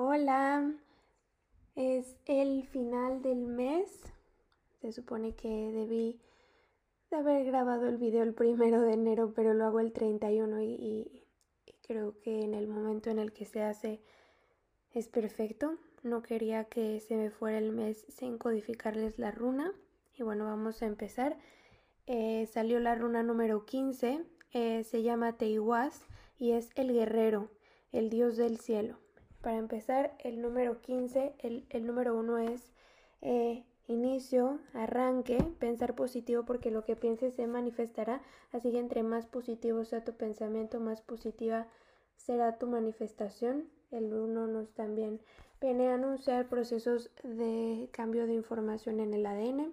Hola, es el final del mes. Se supone que debí de haber grabado el video el primero de enero, pero lo hago el 31 y, y, creo que en el momento en el que se hace es perfecto. No quería que se me fuera el mes sin codificarles la runa. Y bueno, vamos a empezar. Eh, salió la runa número 15. Eh, se llama Teiwas y es el guerrero, el dios del cielo. Para empezar, el número 15, el, el número 1 es eh, inicio, arranque, pensar positivo porque lo que pienses se manifestará, así que entre más positivo sea tu pensamiento, más positiva será tu manifestación. El 1 nos también viene a anunciar procesos de cambio de información en el ADN.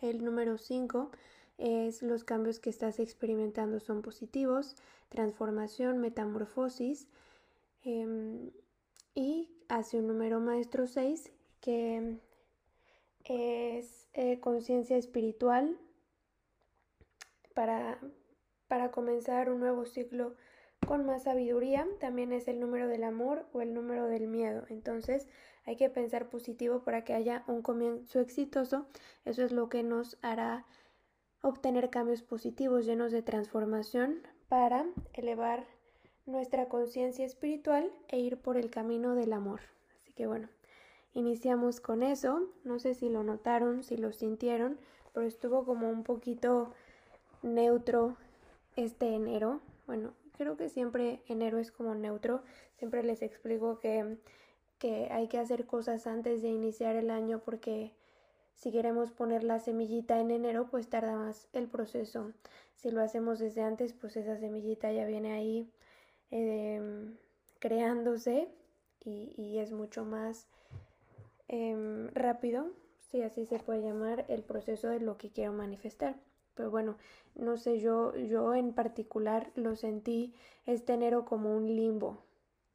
El número 5 es los cambios que estás experimentando son positivos, transformación, metamorfosis. Em, y hace un número maestro 6 que es eh, conciencia espiritual para, para comenzar un nuevo ciclo con más sabiduría. También es el número del amor o el número del miedo. Entonces hay que pensar positivo para que haya un comienzo exitoso. Eso es lo que nos hará obtener cambios positivos llenos de transformación para elevar nuestra conciencia espiritual e ir por el camino del amor. Así que bueno, iniciamos con eso. No sé si lo notaron, si lo sintieron, pero estuvo como un poquito neutro este enero. Bueno, creo que siempre enero es como neutro. Siempre les explico que, que hay que hacer cosas antes de iniciar el año porque si queremos poner la semillita en enero, pues tarda más el proceso. Si lo hacemos desde antes, pues esa semillita ya viene ahí Em, creándose y, es mucho más em, rápido, si así se puede llamar, el proceso de lo que quiero manifestar. Pero bueno, no sé, yo, yo en particular lo sentí este enero como un limbo.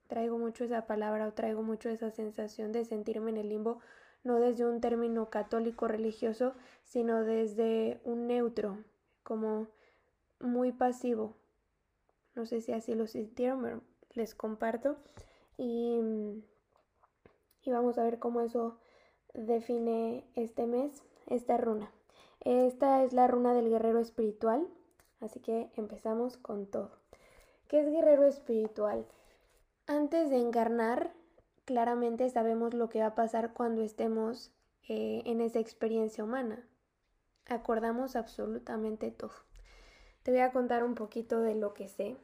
Traigo mucho esa palabra o traigo mucho esa sensación de sentirme en el limbo, no desde un término católico religioso, sino desde un neutro, como muy pasivo, no sé si así lo sintieron, pero les comparto. Y, y vamos a ver cómo eso define este mes, esta runa. Esta es la runa del guerrero espiritual, así que empezamos con todo. ¿Qué es guerrero espiritual? Antes de encarnar, claramente sabemos lo que va a pasar cuando estemos eh, en esa experiencia humana. Acordamos absolutamente todo. Te voy a contar un poquito de lo que sé.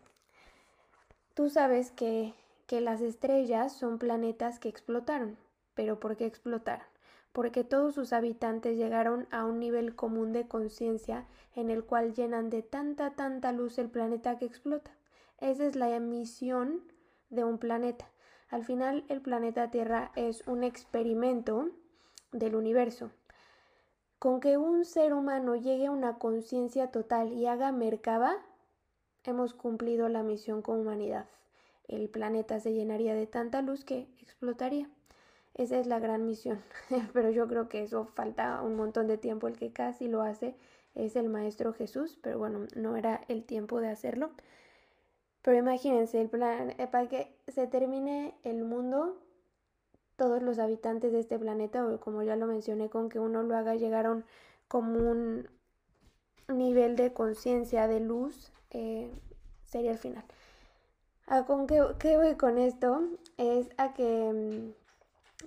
Tú sabes que, que las estrellas son planetas que explotaron. ¿Pero por qué explotaron? Porque todos sus habitantes llegaron a un nivel común de conciencia en el cual llenan de tanta, tanta luz el planeta que explota. Esa es la emisión de un planeta. Al final, el planeta Tierra es un experimento del universo. Con que un ser humano llegue a una conciencia total y haga Merkaba, hemos cumplido la misión con humanidad. El planeta se llenaría de tanta luz que explotaría. Esa es la gran misión. pero yo creo que eso falta un montón de tiempo. El que casi lo hace es el Maestro Jesús, pero bueno, no era el tiempo de hacerlo. Pero imagínense, el plan, eh, para que se termine el mundo, todos los habitantes de este planeta, o como ya lo mencioné, con que uno lo haga llegar a un común nivel de conciencia, de luz, eh, sería el final. ¿A con qué, voy con esto? Es a que,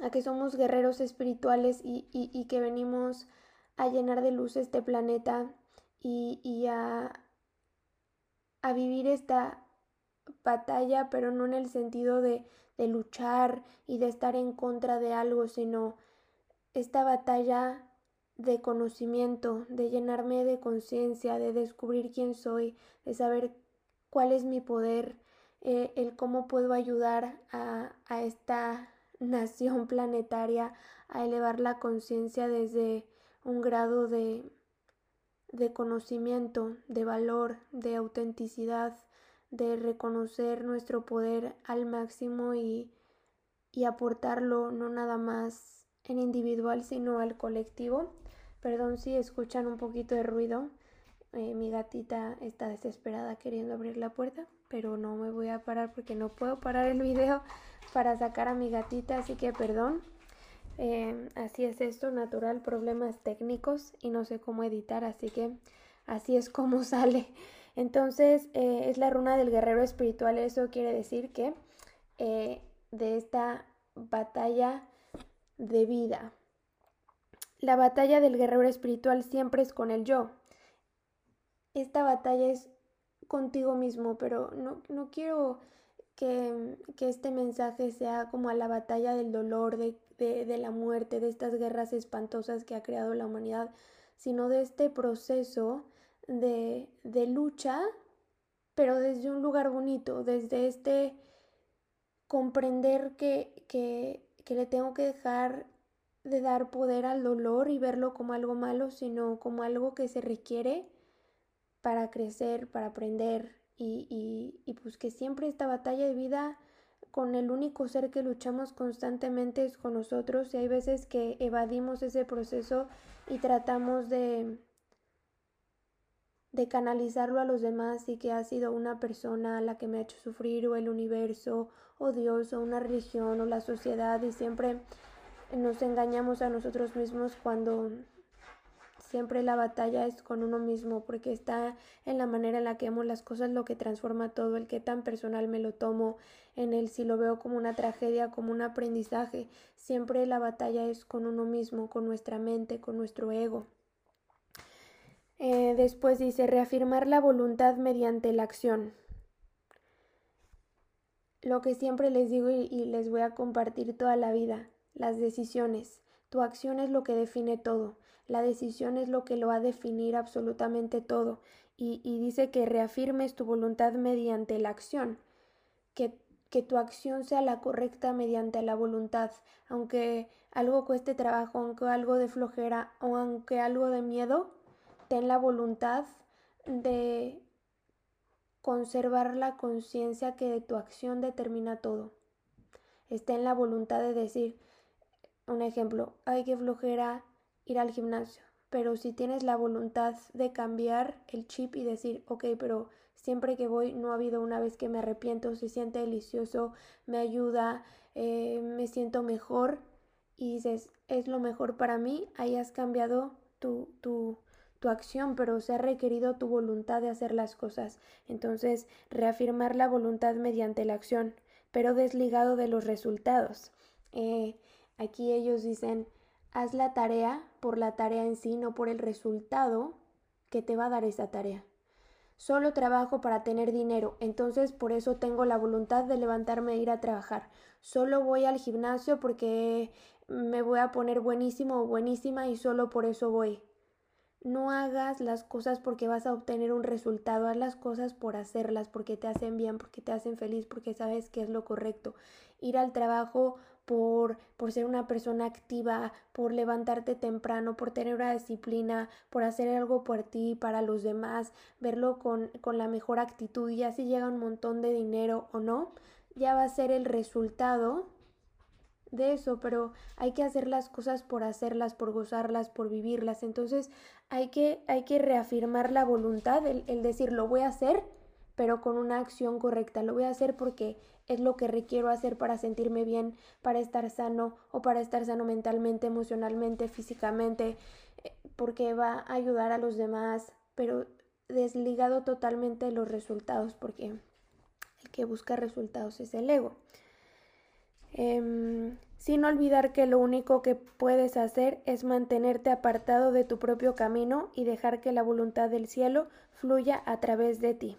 mm, a que somos guerreros espirituales y, que venimos a llenar de luz este planeta y, a, a vivir esta batalla, pero no en el sentido de de luchar y de estar en contra de algo, sino esta batalla de conocimiento, de llenarme de conciencia, de descubrir quién soy, de saber cuál es mi poder, eh, el cómo puedo ayudar a, a esta nación planetaria a elevar la conciencia desde un grado de, de conocimiento, de valor, de autenticidad, de reconocer nuestro poder al máximo y, y aportarlo no nada más en individual sino al colectivo. Perdón si escuchan un poquito de ruido. Eh, mi gatita está desesperada queriendo abrir la puerta, pero no me voy a parar porque no puedo parar el video para sacar a mi gatita, así que perdón. Eh, así es esto, natural, problemas técnicos y no sé cómo editar, así que así es como sale. Entonces, eh, es la runa del guerrero espiritual, eso quiere decir que eh, de esta batalla de vida. La batalla del guerrero espiritual siempre es con el yo. Esta batalla es contigo mismo, pero no, no quiero que, que, este mensaje sea como a la batalla del dolor, de, de, de la muerte, de estas guerras espantosas que ha creado la humanidad, sino de este proceso de, de lucha, pero desde un lugar bonito, desde este comprender que, que, que le tengo que dejar de dar poder al dolor y verlo como algo malo, sino como algo que se requiere para crecer, para aprender y, y, y, pues que siempre esta batalla de vida con el único ser que luchamos constantemente es con nosotros y hay veces que evadimos ese proceso y tratamos de de canalizarlo a los demás y que ha sido una persona la que me ha hecho sufrir o el universo o Dios o una religión o la sociedad y siempre nos engañamos a nosotros mismos cuando siempre la batalla es con uno mismo porque está en la manera en la que vemos las cosas lo que transforma todo, el que tan personal me lo tomo, en el si lo veo como una tragedia, como un aprendizaje, siempre la batalla es con uno mismo, con nuestra mente, con nuestro ego. Eh, después dice reafirmar la voluntad mediante la acción. Lo que siempre les digo y, les voy a compartir toda la vida, las decisiones. Tu acción es lo que define todo. La decisión es lo que lo va a definir absolutamente todo. Y, y dice que reafirmes tu voluntad mediante la acción. Que, que tu acción sea la correcta mediante la voluntad. Aunque algo cueste trabajo, aunque algo de flojera o aunque algo de miedo, ten la voluntad de conservar la conciencia que de tu acción determina todo. Está en la voluntad de decir, un ejemplo, hay que flojera ir al gimnasio, pero si tienes la voluntad de cambiar el chip y decir, ok, pero siempre que voy no ha habido una vez que me arrepiento, se siente delicioso, me ayuda, eh, me siento mejor y dices, es lo mejor para mí, ahí has cambiado tu, tu, tu acción, pero se ha requerido tu voluntad de hacer las cosas. Entonces, reafirmar la voluntad mediante la acción, pero desligado de los resultados. Eh, aquí ellos dicen, haz la tarea por la tarea en sí, no por el resultado que te va a dar esa tarea. Solo trabajo para tener dinero, entonces por eso tengo la voluntad de levantarme e ir a trabajar. Solo voy al gimnasio porque me voy a poner buenísimo o buenísima y solo por eso voy. No hagas las cosas porque vas a obtener un resultado, haz las cosas por hacerlas, porque te hacen bien, porque te hacen feliz, porque sabes que es lo correcto. Ir al trabajo por, por ser una persona activa, por levantarte temprano, por tener una disciplina, por hacer algo por ti, para los demás, verlo con, con la mejor actitud, ya si llega un montón de dinero o no, ya va a ser el resultado de eso, pero hay que hacer las cosas por hacerlas, por gozarlas, por vivirlas. Entonces hay que, hay que reafirmar la voluntad, el, el decir lo voy a hacer, pero con una acción correcta. Lo voy a hacer porque es lo que requiero hacer para sentirme bien, para estar sano o para estar sano mentalmente, emocionalmente, físicamente, eh, porque va a ayudar a los demás, pero desligado totalmente de los resultados, porque el que busca resultados es el ego. Eh, sin olvidar que lo único que puedes hacer es mantenerte apartado de tu propio camino y dejar que la voluntad del cielo fluya a través de ti.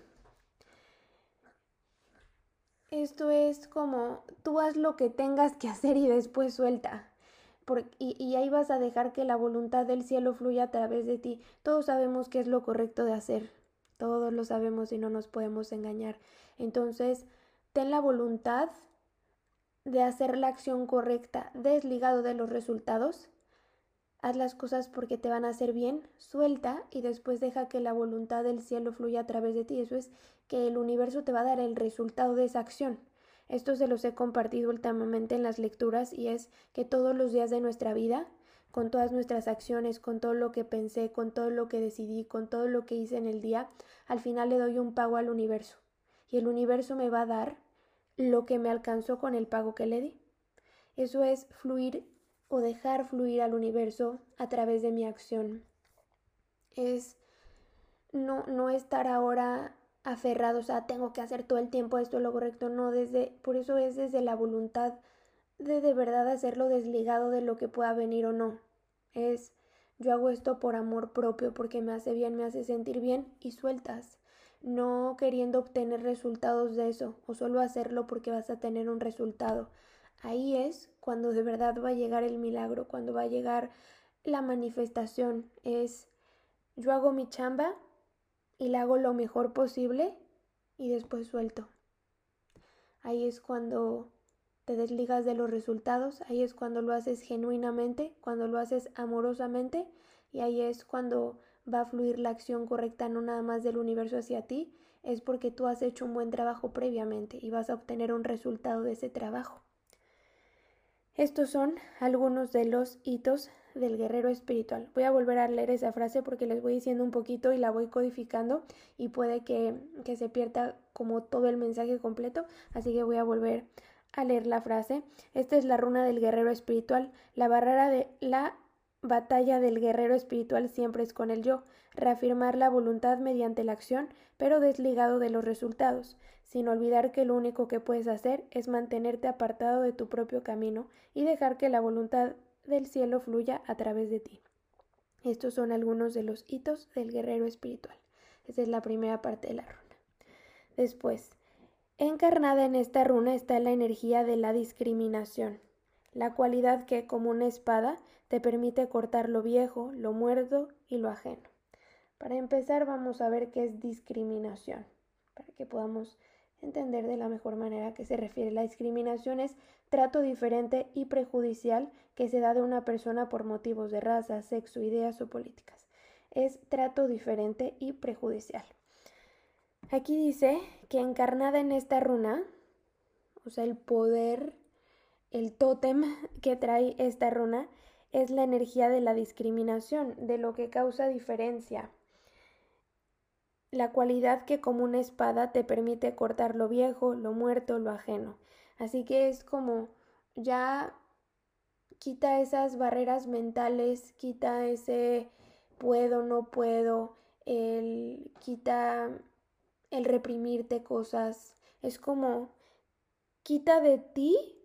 Esto es como tú haz lo que tengas que hacer y después suelta. Y, y, ahí vas a dejar que la voluntad del cielo fluya a través de ti. Todos sabemos qué es lo correcto de hacer. Todos lo sabemos y no nos podemos engañar. Entonces, ten la voluntad de hacer la acción correcta desligado de los resultados. Haz las cosas porque te van a hacer bien, suelta y después deja que la voluntad del cielo fluya a través de ti. Eso es que el universo te va a dar el resultado de esa acción. Esto se los he compartido últimamente en las lecturas y es que todos los días de nuestra vida, con todas nuestras acciones, con todo lo que pensé, con todo lo que decidí, con todo lo que hice en el día, al final le doy un pago al universo. y el universo me va a dar lo que me alcanzó con el pago que le di. Eso es fluir o dejar fluir al universo a través de mi acción. Es no, no estar ahora aferrados a tengo que hacer todo el tiempo esto lo correcto, no, desde, por eso es desde la voluntad de de verdad hacerlo desligado de lo que pueda venir o no. Es yo hago esto por amor propio, porque me hace bien, me hace sentir bien y sueltas, no queriendo obtener resultados de eso o solo hacerlo porque vas a tener un resultado. Ahí es cuando de verdad va a llegar el milagro, cuando va a llegar la manifestación. Es yo hago mi chamba y la hago lo mejor posible y después suelto. Ahí es cuando te desligas de los resultados, ahí es cuando lo haces genuinamente, cuando lo haces amorosamente y ahí es cuando va a fluir la acción correcta no nada más del universo hacia ti, es porque tú has hecho un buen trabajo previamente y vas a obtener un resultado de ese trabajo. Estos son algunos de los hitos del guerrero espiritual. Voy a volver a leer esa frase porque les voy diciendo un poquito y la voy codificando y puede que, que se pierda como todo el mensaje completo, así que voy a volver a leer la frase. Esta es la runa del guerrero espiritual. La barrera de la batalla del guerrero espiritual siempre es con el yo, reafirmar la voluntad mediante la acción, pero desligado de los resultados, sin olvidar que lo único que puedes hacer es mantenerte apartado de tu propio camino y dejar que la voluntad del cielo fluya a través de ti. Estos son algunos de los hitos del guerrero espiritual. Esa es la primera parte de la runa. Después, Encarnada en esta runa está la energía de la discriminación, la cualidad que, como una espada, te permite cortar lo viejo, lo muerto y lo ajeno. Para empezar, vamos a ver qué es discriminación, para que podamos entender de la mejor manera a qué se refiere. La discriminación es trato diferente y prejudicial que se da de una persona por motivos de raza, sexo, ideas o políticas. Es trato diferente y prejudicial. Aquí dice que encarnada en esta runa, o sea, el poder, el tótem que trae esta runa, es la energía de la discriminación, de lo que causa diferencia. La cualidad que como una espada te permite cortar lo viejo, lo muerto, lo ajeno. Así que es como ya quita esas barreras mentales, quita ese puedo, no puedo, el quita el reprimirte cosas. Es como quita de ti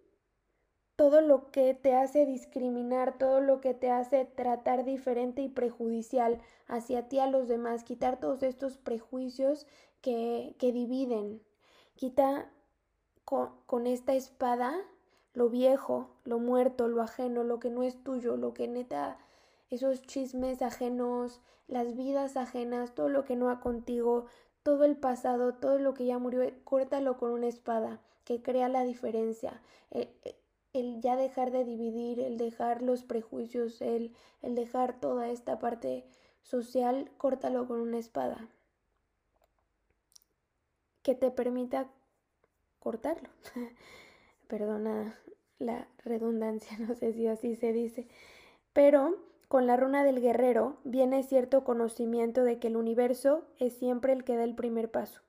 todo lo que te hace discriminar, todo lo que te hace tratar diferente y prejudicial hacia ti a los demás, quitar todos estos prejuicios que, que dividen. Quita con, esta espada lo viejo, lo muerto, lo ajeno, lo que no es tuyo, lo que neta, esos chismes ajenos, las vidas ajenas, todo lo que no va contigo, todo el pasado, todo lo que ya murió, córtalo con una espada que crea la diferencia. Eh, eh, el, ya dejar de dividir, el dejar los prejuicios, el, el dejar toda esta parte social, córtalo con una espada que te permita cortarlo. Perdona la redundancia, no sé si así se dice, pero con la runa del guerrero viene cierto conocimiento de que el universo es siempre el que da el primer paso.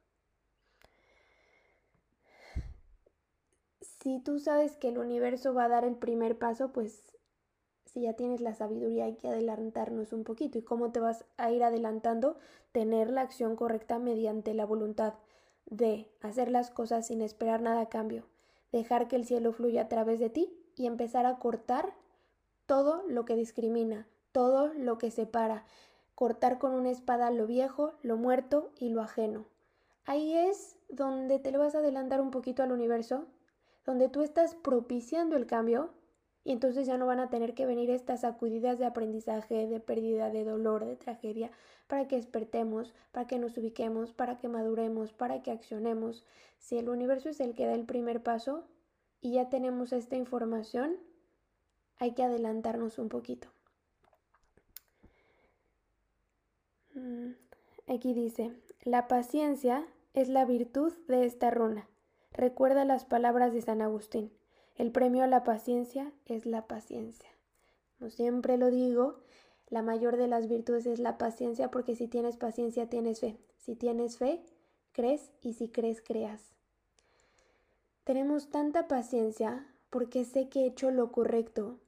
Si tú sabes que el universo va a dar el primer paso, pues si ya tienes la sabiduría hay que adelantarnos un poquito. ¿Y cómo te vas a ir adelantando? Tener la acción correcta mediante la voluntad de hacer las cosas sin esperar nada a cambio, dejar que el cielo fluya a través de ti y empezar a cortar todo lo que discrimina, todo lo que separa, cortar con una espada lo viejo, lo muerto y lo ajeno. Ahí es donde te lo vas a adelantar un poquito al universo, donde tú estás propiciando el cambio y entonces ya no van a tener que venir estas sacudidas de aprendizaje, de pérdida, de dolor, de tragedia, para que despertemos, para que nos ubiquemos, para que maduremos, para que accionemos. Si el universo es el que da el primer paso y ya tenemos esta información, hay que adelantarnos un poquito. Mm, aquí dice, la paciencia es la virtud de esta runa. Recuerda las palabras de San Agustín. El premio a la paciencia es la paciencia. Como siempre lo digo, la mayor de las virtudes es la paciencia porque si tienes paciencia tienes fe. Si tienes fe, crees y si crees, creas. Tenemos tanta paciencia porque sé que he hecho lo correcto,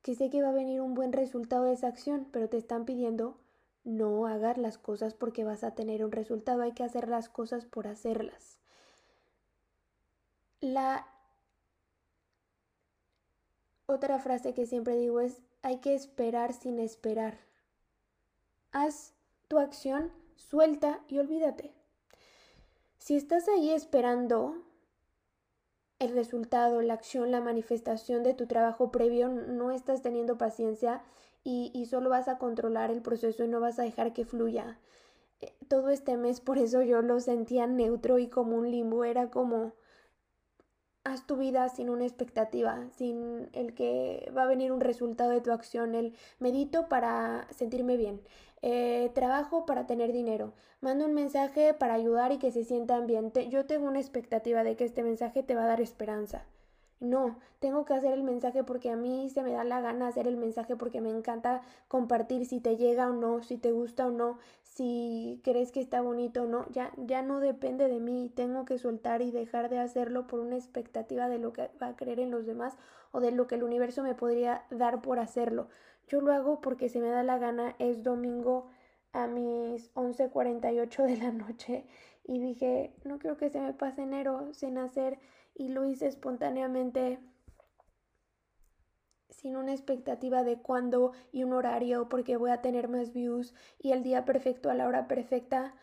que sé que va a venir un buen resultado de esa acción, pero te están pidiendo no hagas las cosas porque vas a tener un resultado, hay que hacer las cosas por hacerlas. La otra frase que siempre digo es hay que esperar sin esperar. Haz tu acción, suelta y olvídate. Si estás ahí esperando el resultado, la acción, la manifestación de tu trabajo previo, no estás teniendo paciencia y, y, solo vas a controlar el proceso y no vas a dejar que fluya. Eh, todo este mes, por eso yo lo sentía neutro y como un limbo, era como tu vida sin una expectativa, sin el que va a venir un resultado de tu acción, el medito para sentirme bien, eh, trabajo para tener dinero, mando un mensaje para ayudar y que se sientan bien. yo tengo una expectativa de que este mensaje te va a dar esperanza. No, tengo que hacer el mensaje porque a mí se me da la gana hacer el mensaje porque me encanta compartir si te llega o no, si te gusta o no, si crees que está bonito o no. Ya, ya no depende de mí. Tengo que soltar y dejar de hacerlo por una expectativa de lo que va a creer en los demás o de lo que el universo me podría dar por hacerlo. Yo lo hago porque se me da la gana. Es domingo a mis 11:48 de la noche y dije, no quiero que se me pase enero sin hacer y lo hice espontáneamente sin una expectativa de cuándo y un horario porque voy a tener más views y el día perfecto a la hora perfecta.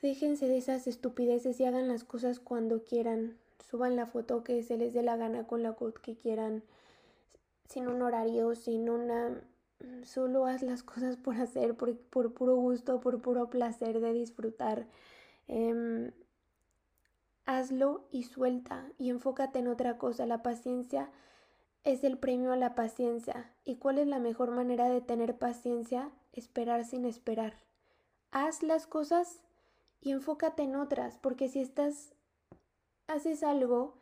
Déjense de esas estupideces y hagan las cosas cuando quieran. Suban la foto que se les dé la gana con la code que quieran. Sin un horario, sin una... Solo haz las cosas por hacer, por, por puro gusto, por puro placer de disfrutar. Eh, hazlo y suelta y enfócate en otra cosa. La paciencia es el premio a la paciencia. ¿Y cuál es la mejor manera de tener paciencia? Esperar sin esperar. Haz las cosas y enfócate en otras, porque si estás, haces algo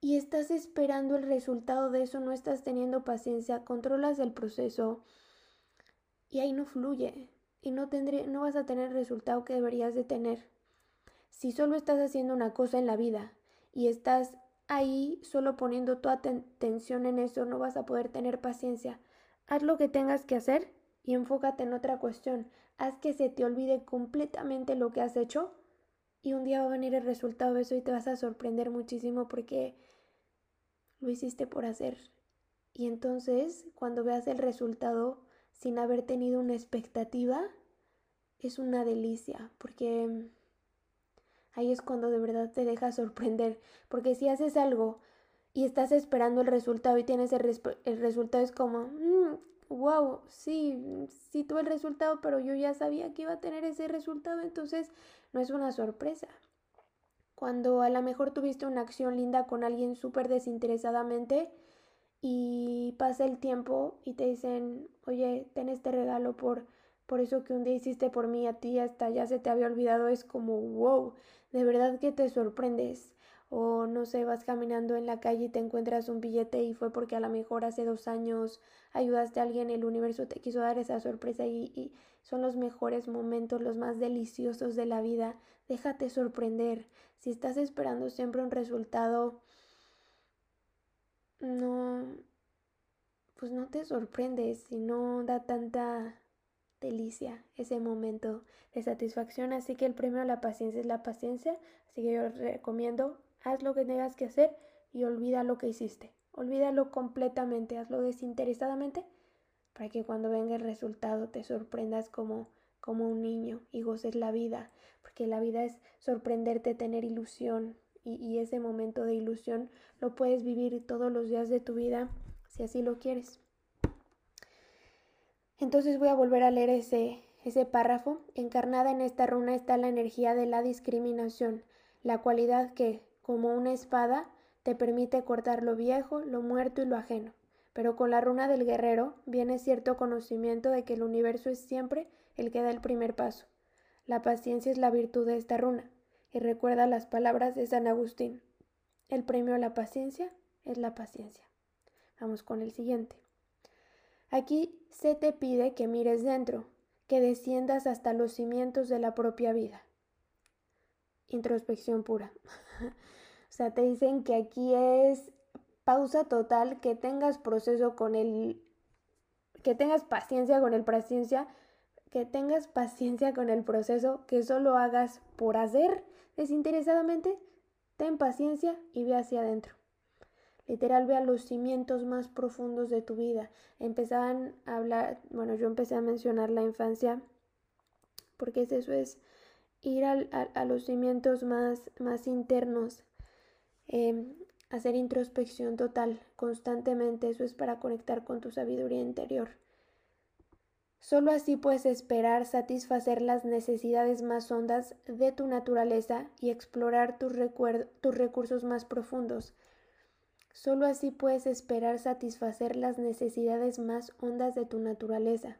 y estás esperando el resultado de eso, no estás teniendo paciencia, controlas el proceso y ahí no fluye y no, tendré, no vas a tener el resultado que deberías de tener. Si solo estás haciendo una cosa en la vida y estás ahí solo poniendo tu atención en eso, no vas a poder tener paciencia. Haz lo que tengas que hacer y enfócate en otra cuestión. Haz que se te olvide completamente lo que has hecho y un día va a venir el resultado de eso y te vas a sorprender muchísimo porque lo hiciste por hacer. Y entonces, cuando veas el resultado sin haber tenido una expectativa, es una delicia porque ahí es cuando de verdad te deja sorprender, porque si haces algo y estás esperando el resultado y tienes el, resultado es como, wow, mm, sí, sí tuve el resultado, pero yo ya sabía que iba a tener ese resultado, entonces no es una sorpresa. Cuando a lo mejor tuviste una acción linda con alguien súper desinteresadamente y pasa el tiempo y te dicen, oye, ten este regalo por, por eso que un día hiciste por mí, a ti hasta ya se te había olvidado, es como, wow, de verdad que te sorprendes. O no sé, vas caminando en la calle y te encuentras un billete y fue porque a lo mejor hace dos años ayudaste a alguien, el universo te quiso dar esa sorpresa y, y son los mejores momentos, los más deliciosos de la vida. Déjate sorprender. Si estás esperando siempre un resultado, no, pues no te sorprendes si no da tanta delicia ese momento de satisfacción. Así que el premio a la paciencia es la paciencia. Así que yo recomiendo, haz lo que tengas que hacer y olvida lo que hiciste. Olvídalo completamente, hazlo desinteresadamente para que cuando venga el resultado te sorprendas como, como un niño y goces la vida. Porque la vida es sorprenderte, tener ilusión y, y ese momento de ilusión lo puedes vivir todos los días de tu vida si así lo quieres. Entonces voy a volver a leer ese, ese párrafo. Encarnada en esta runa está la energía de la discriminación, la cualidad que, como una espada, te permite cortar lo viejo, lo muerto y lo ajeno. Pero con la runa del guerrero viene cierto conocimiento de que el universo es siempre el que da el primer paso. La paciencia es la virtud de esta runa. Y recuerda las palabras de San Agustín. El premio a la paciencia es la paciencia. Vamos con el siguiente. Aquí se te pide que mires dentro, que desciendas hasta los cimientos de la propia vida. Introspección pura. o sea, te dicen que aquí es pausa total, que tengas proceso con el, que tengas paciencia con el paciencia, que tengas paciencia con el proceso, que solo hagas por hacer desinteresadamente, ten paciencia y ve hacia adentro. Literal, ve a los cimientos más profundos de tu vida. Empezaban a hablar, bueno, yo empecé a mencionar la infancia, porque eso es ir a, los cimientos más, más internos, em, hacer introspección total constantemente, eso es para conectar con tu sabiduría interior. Solo así puedes esperar satisfacer las necesidades más hondas de tu naturaleza y explorar tus, tus recursos más profundos. Solo así puedes esperar satisfacer las necesidades más hondas de tu naturaleza.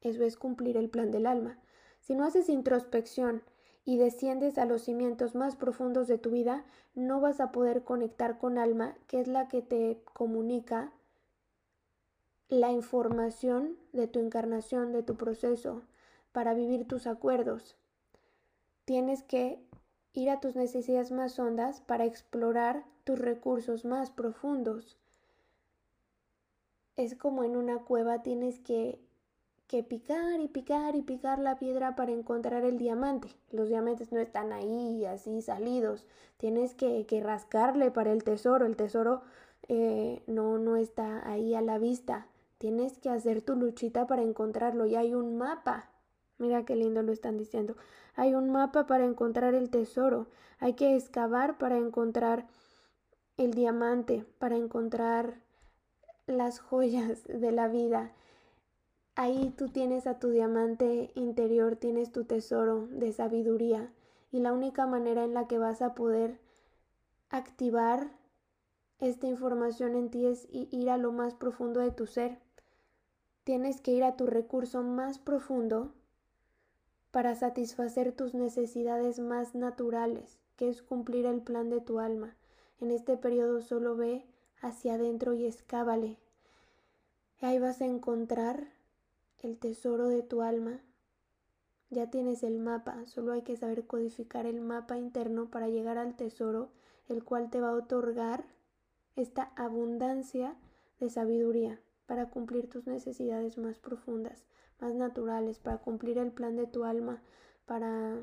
Eso es cumplir el plan del alma. Si no haces introspección y desciendes a los cimientos más profundos de tu vida, no vas a poder conectar con alma, que es la que te comunica la información de tu encarnación, de tu proceso, para vivir tus acuerdos. Tienes que ir a tus necesidades más hondas para explorar tus recursos más profundos. Es como en una cueva tienes que que picar y picar y picar la piedra para encontrar el diamante. Los diamantes no están ahí así salidos. Tienes que, que rascarle para el tesoro. El tesoro eh, no, no está ahí a la vista. Tienes que hacer tu luchita para encontrarlo. Y hay un mapa. Mira qué lindo lo están diciendo. Hay un mapa para encontrar el tesoro. Hay que excavar para encontrar el diamante, para encontrar las joyas de la vida. Ahí tú tienes a tu diamante interior, tienes tu tesoro de sabiduría y la única manera en la que vas a poder activar esta información en ti es ir a lo más profundo de tu ser. Tienes que ir a tu recurso más profundo para satisfacer tus necesidades más naturales, que es cumplir el plan de tu alma. En este periodo solo ve hacia adentro y escábale. Ahí vas a encontrar el tesoro de tu alma. Ya tienes el mapa, solo hay que saber codificar el mapa interno para llegar al tesoro, el cual te va a otorgar esta abundancia de sabiduría para cumplir tus necesidades más profundas, más naturales, para cumplir el plan de tu alma, para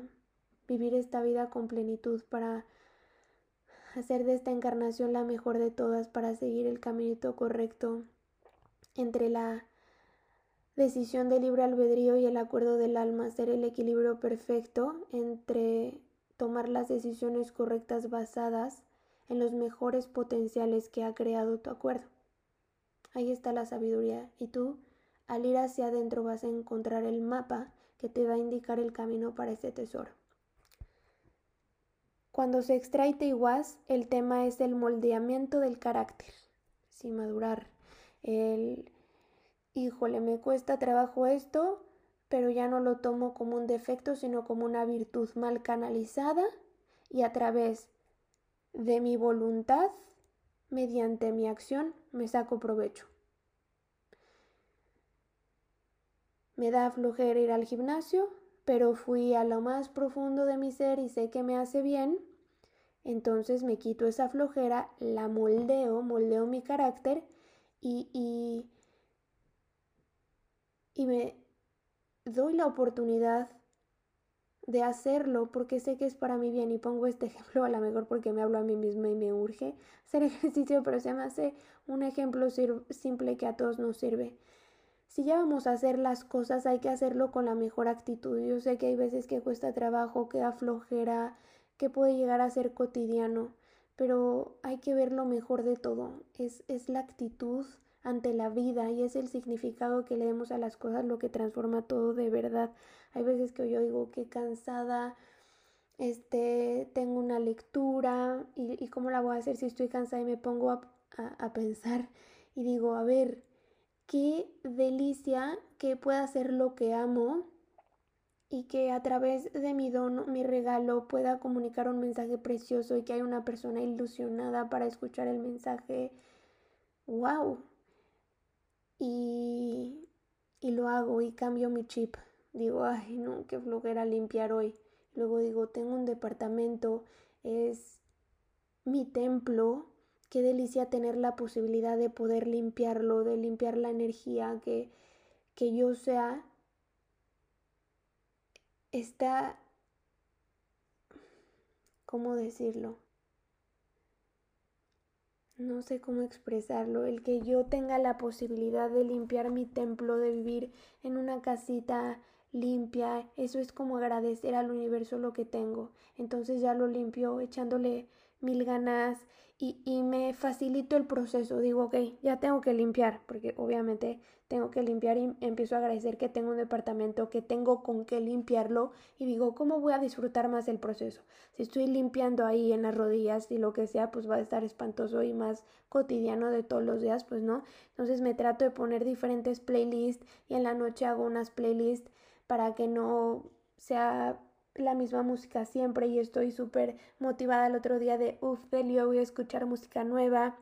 vivir esta vida con plenitud, para hacer de esta encarnación la mejor de todas, para seguir el caminito correcto entre la decisión de libre albedrío y el acuerdo del alma, ser el equilibrio perfecto entre tomar las decisiones correctas basadas en los mejores potenciales que ha creado tu acuerdo. Ahí está la sabiduría y tú al ir hacia adentro vas a encontrar el mapa que te va a indicar el camino para ese tesoro. Cuando se extrae Teiguas, el tema es el moldeamiento del carácter, sin madurar, el híjole, me cuesta trabajo esto, pero ya no lo tomo como un defecto, sino como una virtud mal canalizada y a través de mi voluntad, mediante mi acción, me saco provecho. Me da flojera ir al gimnasio, pero fui a lo más profundo de mi ser y sé que me hace bien, entonces me quito esa flojera, la moldeo, moldeo mi carácter y, y me doy la oportunidad de hacerlo porque sé que es para mi bien y pongo este ejemplo a lo mejor porque me hablo a mí misma y me urge hacer ejercicio, pero se me hace un ejemplo simple que a todos nos sirve. Si ya vamos a hacer las cosas hay que hacerlo con la mejor actitud. Yo sé que hay veces que cuesta trabajo, que aflojera, que puede llegar a ser cotidiano, pero hay que ver lo mejor de todo. Es, es la actitud ante la vida y es el significado que le demos a las cosas lo que transforma todo de verdad. Hay veces que yo digo que cansada, este, tengo una lectura y, y, cómo la voy a hacer si estoy cansada y me pongo a, a pensar y digo, a ver, qué delicia que pueda hacer lo que amo y que a través de mi don, mi regalo, pueda comunicar un mensaje precioso y que hay una persona ilusionada para escuchar el mensaje. ¡Wow! y, y lo hago y cambio mi chip digo, ay, no, qué flojera limpiar hoy. Luego digo, tengo un departamento, es mi templo, qué delicia tener la posibilidad de poder limpiarlo, de limpiar la energía, que, que yo sea está, ¿cómo decirlo? No sé cómo expresarlo, el que yo tenga la posibilidad de limpiar mi templo, de vivir en una casita limpia, eso es como agradecer al universo lo que tengo. Entonces ya lo limpio echándole mil ganas y, y me facilito el proceso. Digo, ok, ya tengo que limpiar, porque obviamente tengo que limpiar y empiezo a agradecer que tengo un departamento, que tengo con qué limpiarlo y digo, ¿cómo voy a disfrutar más el proceso? Si estoy limpiando ahí en las rodillas y lo que sea, pues va a estar espantoso y más cotidiano de todos los días, pues no. Entonces me trato de poner diferentes playlists y en la noche hago unas playlists para que no sea la misma música siempre y estoy súper motivada el otro día de, uff, Delio, voy a escuchar música nueva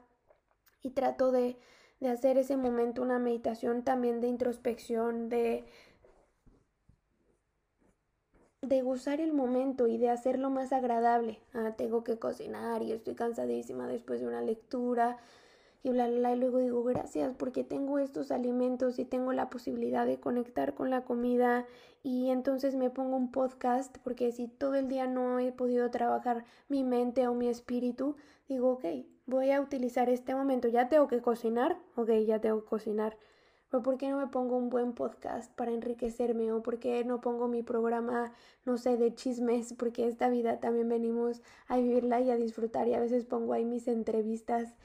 y trato de, de hacer ese momento una meditación también de introspección, de, de gozar el momento y de hacerlo más agradable. Ah, tengo que cocinar y estoy cansadísima después de una lectura y bla, bla, y luego digo gracias porque tengo estos alimentos y tengo la posibilidad de conectar con la comida y entonces me pongo un podcast porque si todo el día no he podido trabajar mi mente o mi espíritu, digo, ok, voy a utilizar este momento, ya tengo que cocinar, ok, ya tengo que cocinar. Pero ¿por qué no me pongo un buen podcast para enriquecerme? ¿O por qué no pongo mi programa, no sé, de chismes? Porque esta vida también venimos a vivirla y a disfrutar y a veces pongo ahí mis entrevistas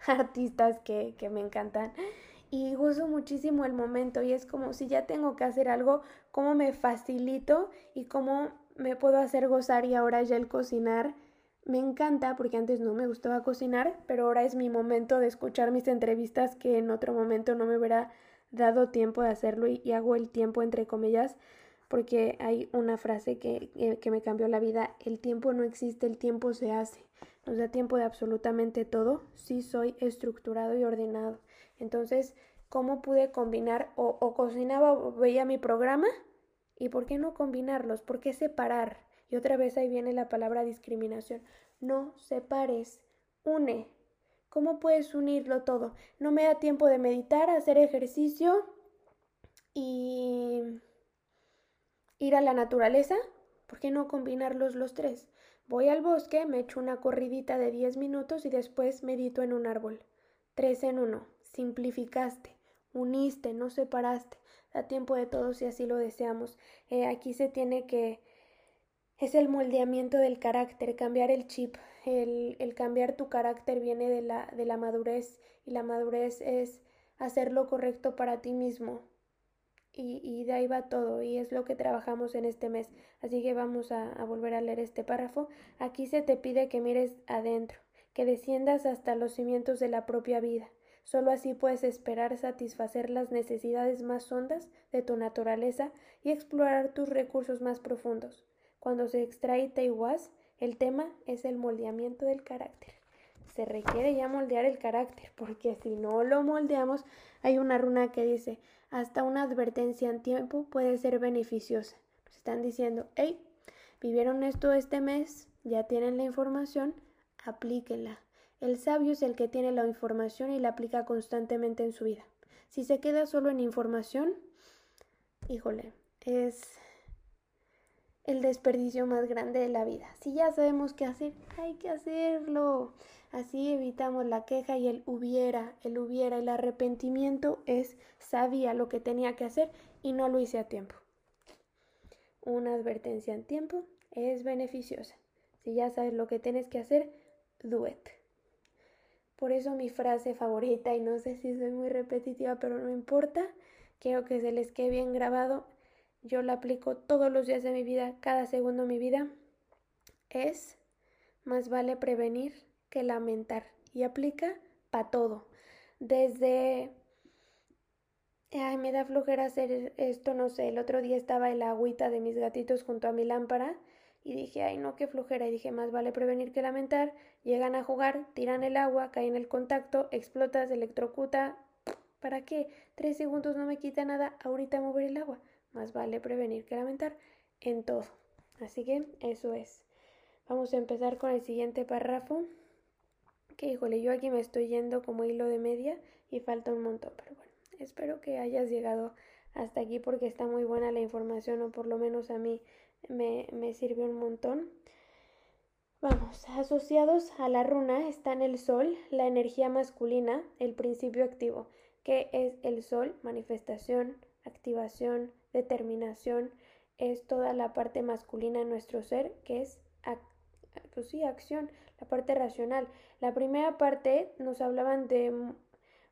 artistas que, que me encantan y gozo muchísimo el momento y es como si ya tengo que hacer algo, cómo me facilito y cómo me puedo hacer gozar y ahora ya el cocinar me encanta porque antes no me gustaba cocinar, pero ahora es mi momento de escuchar mis entrevistas que en otro momento no me hubiera dado tiempo de hacerlo y, hago el tiempo entre comillas porque hay una frase que, que me cambió la vida, el tiempo no existe, el tiempo se hace nos da tiempo de absolutamente todo si soy estructurado y ordenado. Entonces, ¿cómo pude combinar o, cocinaba o veía mi programa? ¿Y por qué no combinarlos? ¿Por qué separar? Y otra vez ahí viene la palabra discriminación. No separes, une. ¿Cómo puedes unirlo todo? No me da tiempo de meditar, hacer ejercicio y ir a la naturaleza. ¿Por qué no combinarlos los tres? Voy al bosque, me echo una corridita de 10 minutos y después medito en un árbol. Tres en uno. Simplificaste, uniste, no separaste. Da tiempo de todos si así lo deseamos. Eh, aquí se tiene que... Es el moldeamiento del carácter, cambiar el chip. El, el cambiar tu carácter viene de la, de la madurez y la madurez es hacer lo correcto para ti mismo, y, de ahí va todo y es lo que trabajamos en este mes. Así que vamos a, volver a leer este párrafo. Aquí se te pide que mires adentro, que desciendas hasta los cimientos de la propia vida. Solo así puedes esperar satisfacer las necesidades más hondas de tu naturaleza y explorar tus recursos más profundos. Cuando se extrae Taiwás, el tema es el moldeamiento del carácter. Se requiere ya moldear el carácter, porque si no lo moldeamos, hay una runa que dice hasta una advertencia en tiempo puede ser beneficiosa. Nos están diciendo, hey, vivieron esto este mes, ya tienen la información, aplíquenla. El sabio es el que tiene la información y la aplica constantemente en su vida. Si se queda solo en información, híjole, es el desperdicio más grande de la vida. Si ya sabemos qué hacer, hay que hacerlo. Así evitamos la queja y el hubiera, el hubiera, el arrepentimiento es sabía lo que tenía que hacer y no lo hice a tiempo. Una advertencia en tiempo es beneficiosa. Si ya sabes lo que tienes que hacer, do it. Por eso mi frase favorita, y no sé si soy muy repetitiva, pero no importa, quiero que se les quede bien grabado, yo la aplico todos los días de mi vida, cada segundo de mi vida, es más vale prevenir que lamentar y aplica para todo. Desde Ay, me da flojera hacer esto, no sé. El otro día estaba el agüita de mis gatitos junto a mi lámpara y dije, ay, no, qué flojera. Y dije, más vale prevenir que lamentar. Llegan a jugar, tiran el agua, caen en el contacto, explota, se electrocuta. ¿Para qué? Tres segundos no me quita nada. Ahorita mover el agua. más vale prevenir que lamentar en todo. Así que eso es. Vamos a empezar con el siguiente párrafo. Que híjole, yo aquí me estoy yendo como hilo de media y falta un montón, pero bueno, espero que hayas llegado hasta aquí porque está muy buena la información o por lo menos a mí me, me un montón. Vamos, asociados a la runa están el sol, la energía masculina, el principio activo, que es el sol, manifestación, activación, determinación, es toda la parte masculina en nuestro ser, que es pues sí, acción, la parte racional. La primera parte nos hablaban de,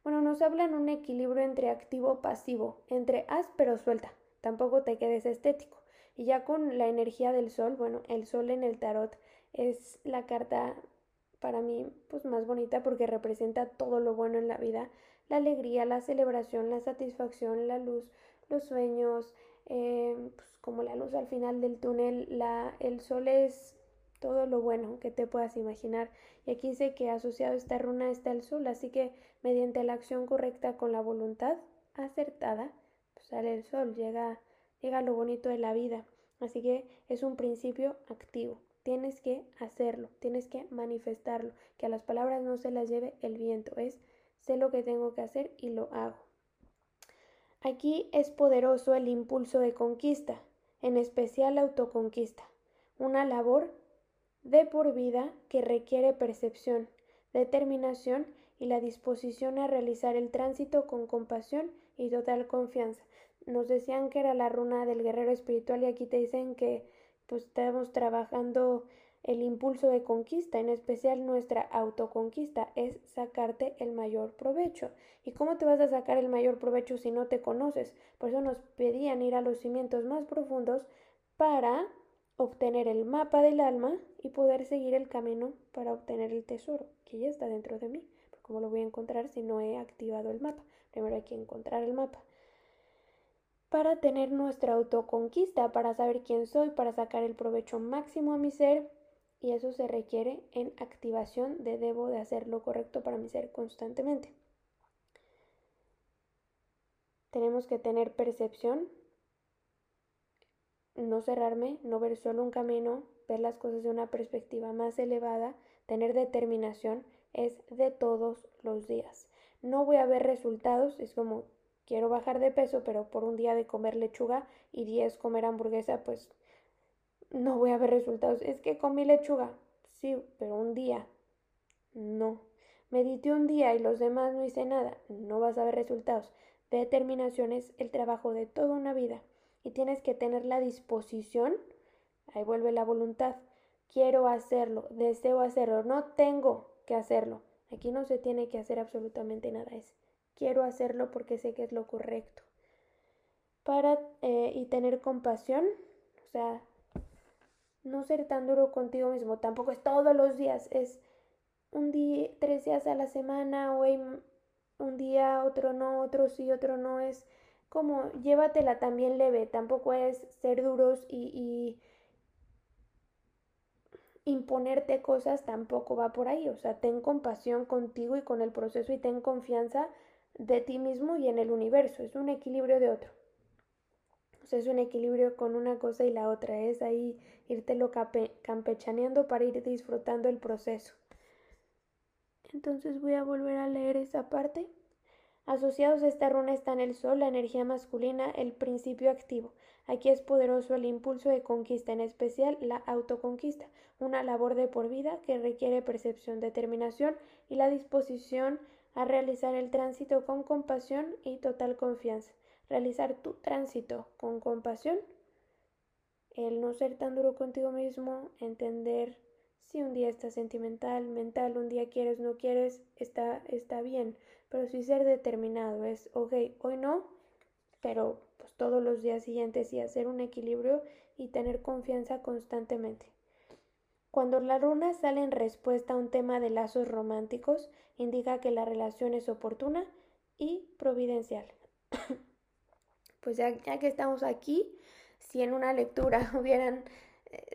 bueno, nos hablan un equilibrio entre activo-pasivo, entre haz pero suelta, tampoco te quedes estético. Y ya con la energía del sol, bueno, el sol en el tarot es la carta para mí pues más bonita porque representa todo lo bueno en la vida, la alegría, la celebración, la satisfacción, la luz, los sueños, eh, pues como la luz al final del túnel, la, el sol es todo lo bueno que te puedas imaginar. Y aquí dice que asociado a esta runa está el sol, así que mediante la acción correcta con la voluntad acertada, pues sale el sol, llega, llega lo bonito de la vida. Así que es un principio activo. Tienes que hacerlo, tienes que manifestarlo, que a las palabras no se las lleve el viento, es sé lo que tengo que hacer y lo hago. Aquí es poderoso el impulso de conquista, en especial autoconquista, una labor de por vida que requiere percepción, determinación y la disposición a realizar el tránsito con compasión y total confianza. Nos decían que era la runa del guerrero espiritual y aquí te dicen que pues estamos trabajando el impulso de conquista, en especial nuestra autoconquista, es sacarte el mayor provecho. ¿Y cómo te vas a sacar el mayor provecho si no te conoces? Por eso nos pedían ir a los cimientos más profundos para obtener el mapa del alma y poder seguir el camino para obtener el tesoro, que ya está dentro de mí. ¿Cómo lo voy a encontrar si no he activado el mapa? Primero hay que encontrar el mapa. Para tener nuestra autoconquista, para saber quién soy, para sacar el provecho máximo a mi ser, y eso se requiere en activación de debo de hacer lo correcto para mi ser constantemente. Tenemos que tener percepción no cerrarme, no ver solo un camino, ver las cosas de una perspectiva más elevada, tener determinación, es de todos los días. No voy a ver resultados, es como quiero bajar de peso, pero por un día de comer lechuga y 10 comer hamburguesa, pues no voy a ver resultados. Es que comí lechuga, sí, pero un día, no. Medité un día y los demás no hice nada, no vas a ver resultados. Determinación es el trabajo de toda una vida y tienes que tener la disposición, ahí vuelve la voluntad, quiero hacerlo, deseo hacerlo, no tengo que hacerlo. Aquí no se tiene que hacer absolutamente nada, es quiero hacerlo porque sé que es lo correcto. Para eh, y tener compasión, o sea, no ser tan duro contigo mismo, tampoco es todos los días, es un día, tres días a la semana, o un día, otro no, otro sí, otro no, es como llévatela también leve, tampoco es ser duros y, imponerte cosas, tampoco va por ahí, o sea, ten compasión contigo y con el proceso y ten confianza de ti mismo y en el universo, es un equilibrio de otro. O sea, es un equilibrio con una cosa y la otra, es ahí lo campechaneando para ir disfrutando el proceso. Entonces voy a volver a leer esa parte. Asociados a esta runa están el sol, la energía masculina, el principio activo. Aquí es poderoso el impulso de conquista, en especial la autoconquista, una labor de por vida que requiere percepción, determinación y la disposición a realizar el tránsito con compasión y total confianza. Realizar tu tránsito con compasión, el no ser tan duro contigo mismo, entender si un día estás sentimental, mental, un día quieres, no quieres, está, está bien pero sí ser determinado es, ok, hoy no, pero pues todos los días siguientes y hacer un equilibrio y tener confianza constantemente. Cuando la runa sale en respuesta a un tema de lazos románticos, indica que la relación es oportuna y providencial. pues ya, ya, que estamos aquí, si en una lectura hubieran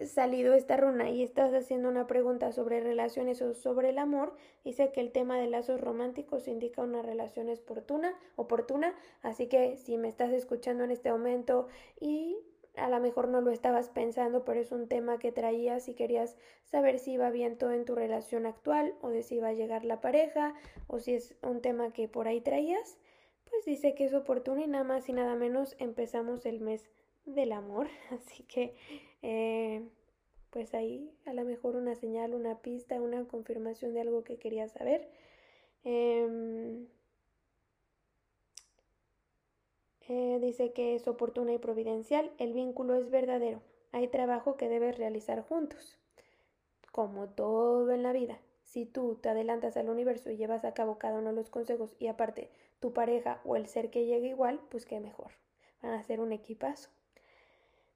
salido esta runa y estás haciendo una pregunta sobre relaciones o sobre el amor, dice que el tema de lazos románticos indica una relación oportuna, oportuna, así que si me estás escuchando en este momento y a lo mejor no lo estabas pensando, pero es un tema que traías y querías saber si iba bien todo en tu relación actual o de si iba a llegar la pareja o si es un tema que por ahí traías, pues dice que es oportuno y nada más y nada menos empezamos el mes del amor, así que eh, pues ahí a lo mejor una señal, una pista, una confirmación de algo que querías saber. Em, eh, dice que es oportuna y providencial, el vínculo es verdadero, hay trabajo que debes realizar juntos, como todo en la vida. Si tú te adelantas al universo y llevas a cabo cada uno de los consejos y aparte tu pareja o el ser que llegue igual, pues qué mejor. Van a ser un equipazo.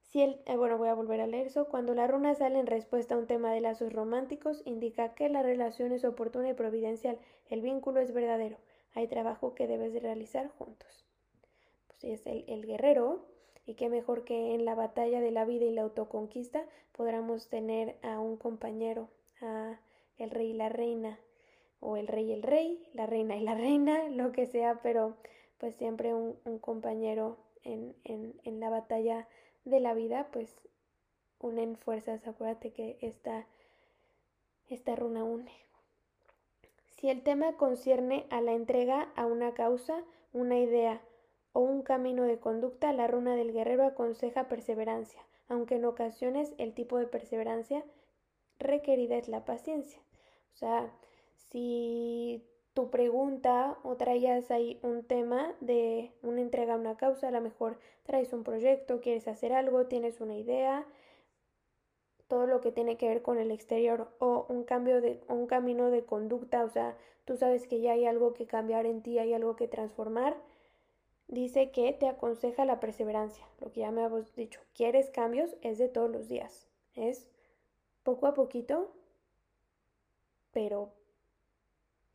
Si el, eh, bueno, voy a volver a leer eso. Cuando la runa sale en respuesta a un tema de lazos románticos, indica que la relación es oportuna y providencial. El vínculo es verdadero. Hay trabajo que debes de realizar juntos es el, guerrero, y qué mejor que en la batalla de la vida y la autoconquista podamos tener a un compañero, a el rey y la reina, o el rey y el rey, la reina y la reina, lo que sea, pero pues siempre un, compañero en, en, la batalla de la vida, pues unen fuerzas, acuérdate que esta, esta runa une. Si el tema concierne a la entrega a una causa, una idea o un camino de conducta, la runa del guerrero aconseja perseverancia, aunque en ocasiones el tipo de perseverancia requerida es la paciencia. O sea, si tu pregunta o traías ahí un tema de una entrega a una causa, a lo mejor traes un proyecto, quieres hacer algo, tienes una idea, todo lo que tiene que ver con el exterior o un cambio de un camino de conducta, o sea, tú sabes que ya hay algo que cambiar en ti, hay algo que transformar, dice que te aconseja la perseverancia, lo que ya me habéis dicho. ¿Quieres cambios? Es de todos los días. Es poco a poquito, pero